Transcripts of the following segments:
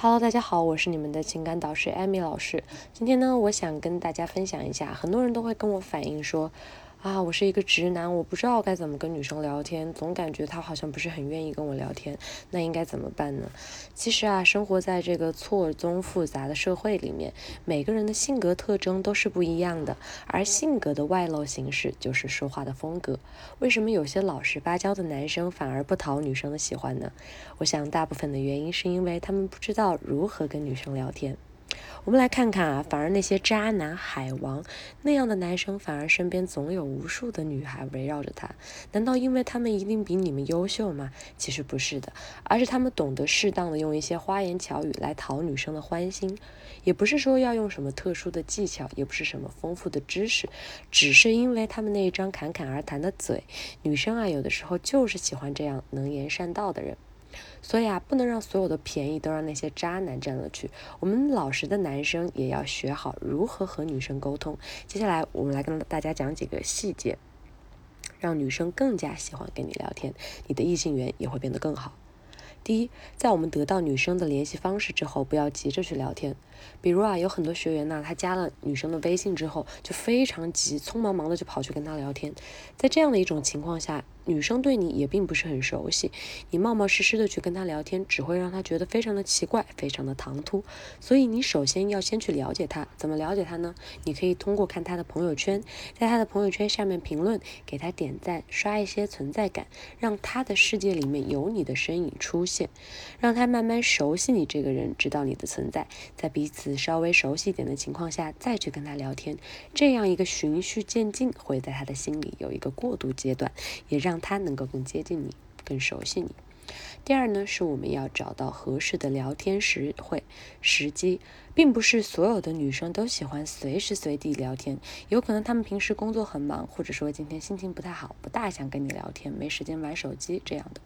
Hello，大家好，我是你们的情感导师艾米老师。今天呢，我想跟大家分享一下，很多人都会跟我反映说。啊，我是一个直男，我不知道该怎么跟女生聊天，总感觉她好像不是很愿意跟我聊天，那应该怎么办呢？其实啊，生活在这个错综复杂的社会里面，每个人的性格特征都是不一样的，而性格的外露形式就是说话的风格。为什么有些老实巴交的男生反而不讨女生的喜欢呢？我想大部分的原因是因为他们不知道如何跟女生聊天。我们来看看啊，反而那些渣男海王那样的男生，反而身边总有无数的女孩围绕着他。难道因为他们一定比你们优秀吗？其实不是的，而是他们懂得适当的用一些花言巧语来讨女生的欢心。也不是说要用什么特殊的技巧，也不是什么丰富的知识，只是因为他们那一张侃侃而谈的嘴，女生啊，有的时候就是喜欢这样能言善道的人。所以啊，不能让所有的便宜都让那些渣男占了去。我们老实的男生也要学好如何和女生沟通。接下来，我们来跟大家讲几个细节，让女生更加喜欢跟你聊天，你的异性缘也会变得更好。第一，在我们得到女生的联系方式之后，不要急着去聊天。比如啊，有很多学员呢，他加了女生的微信之后，就非常急，匆忙忙的就跑去跟她聊天。在这样的一种情况下，女生对你也并不是很熟悉，你冒冒失失的去跟她聊天，只会让她觉得非常的奇怪，非常的唐突。所以你首先要先去了解她，怎么了解她呢？你可以通过看她的朋友圈，在她的朋友圈下面评论，给她点赞，刷一些存在感，让她的世界里面有你的身影出现，让她慢慢熟悉你这个人，知道你的存在，在彼此稍微熟悉一点的情况下，再去跟她聊天，这样一个循序渐进，会在她的心里有一个过渡阶段，也让。他能够更接近你，更熟悉你。第二呢，是我们要找到合适的聊天时会时机，并不是所有的女生都喜欢随时随地聊天，有可能她们平时工作很忙，或者说今天心情不太好，不大想跟你聊天，没时间玩手机这样的。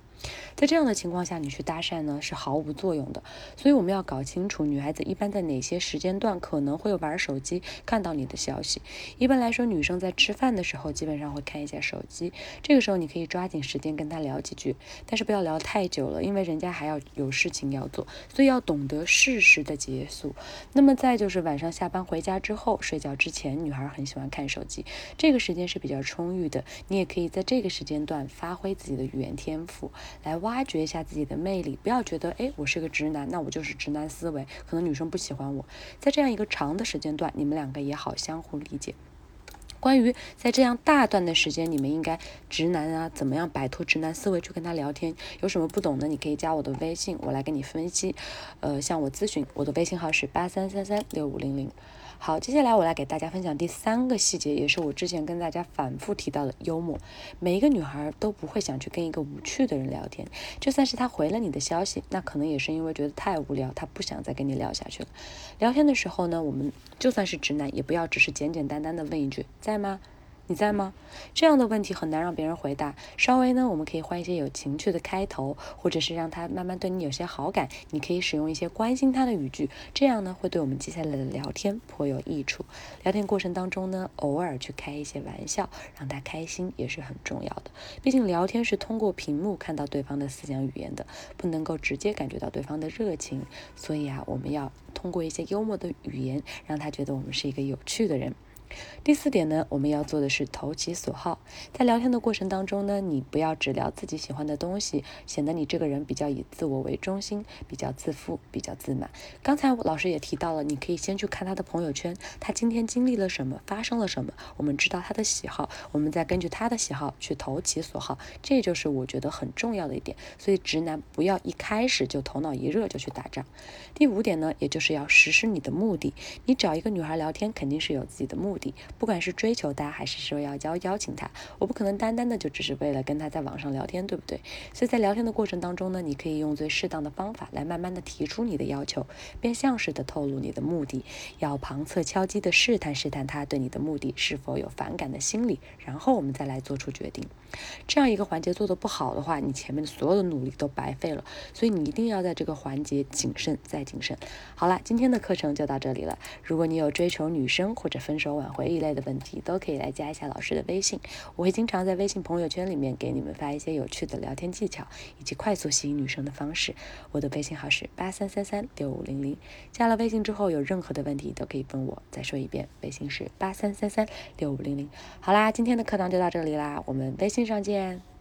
在这样的情况下，你去搭讪呢是毫无作用的。所以我们要搞清楚，女孩子一般在哪些时间段可能会玩手机，看到你的消息。一般来说，女生在吃饭的时候基本上会看一下手机，这个时候你可以抓紧时间跟她聊几句，但是不要聊太久了，因为人家还要有事情要做，所以要懂得适时的结束。那么再就是晚上下班回家之后，睡觉之前，女孩很喜欢看手机，这个时间是比较充裕的，你也可以在这个时间段发挥自己的语言天赋。来挖掘一下自己的魅力，不要觉得哎，我是个直男，那我就是直男思维，可能女生不喜欢我。在这样一个长的时间段，你们两个也好相互理解。关于在这样大段的时间，你们应该直男啊，怎么样摆脱直男思维去跟他聊天？有什么不懂的，你可以加我的微信，我来给你分析。呃，向我咨询，我的微信号是八三三三六五零零。好，接下来我来给大家分享第三个细节，也是我之前跟大家反复提到的幽默。每一个女孩都不会想去跟一个无趣的人聊天，就算是他回了你的消息，那可能也是因为觉得太无聊，他不想再跟你聊下去了。聊天的时候呢，我们就算是直男，也不要只是简简单单的问一句在吗？你在吗？这样的问题很难让别人回答。稍微呢，我们可以换一些有情趣的开头，或者是让他慢慢对你有些好感。你可以使用一些关心他的语句，这样呢，会对我们接下来的聊天颇有益处。聊天过程当中呢，偶尔去开一些玩笑，让他开心也是很重要的。毕竟聊天是通过屏幕看到对方的思想语言的，不能够直接感觉到对方的热情。所以啊，我们要通过一些幽默的语言，让他觉得我们是一个有趣的人。第四点呢，我们要做的是投其所好。在聊天的过程当中呢，你不要只聊自己喜欢的东西，显得你这个人比较以自我为中心，比较自负，比较自满。刚才老师也提到了，你可以先去看他的朋友圈，他今天经历了什么，发生了什么，我们知道他的喜好，我们再根据他的喜好去投其所好，这就是我觉得很重要的一点。所以直男不要一开始就头脑一热就去打仗。第五点呢，也就是要实施你的目的。你找一个女孩聊天，肯定是有自己的目的。不管是追求他，还是说要邀邀请他，我不可能单单的就只是为了跟他在网上聊天，对不对？所以在聊天的过程当中呢，你可以用最适当的方法来慢慢的提出你的要求，变相式的透露你的目的，要旁侧敲击的试探试探他对你的目的是否有反感的心理，然后我们再来做出决定。这样一个环节做的不好的话，你前面的所有的努力都白费了。所以你一定要在这个环节谨慎再谨慎。好了，今天的课程就到这里了。如果你有追求女生或者分手晚回忆类的问题，都可以来加一下老师的微信。我会经常在微信朋友圈里面给你们发一些有趣的聊天技巧，以及快速吸引女生的方式。我的微信号是八三三三六五零零。加了微信之后，有任何的问题都可以问我。再说一遍，微信是八三三三六五零零。好啦，今天的课堂就到这里啦，我们微信上见。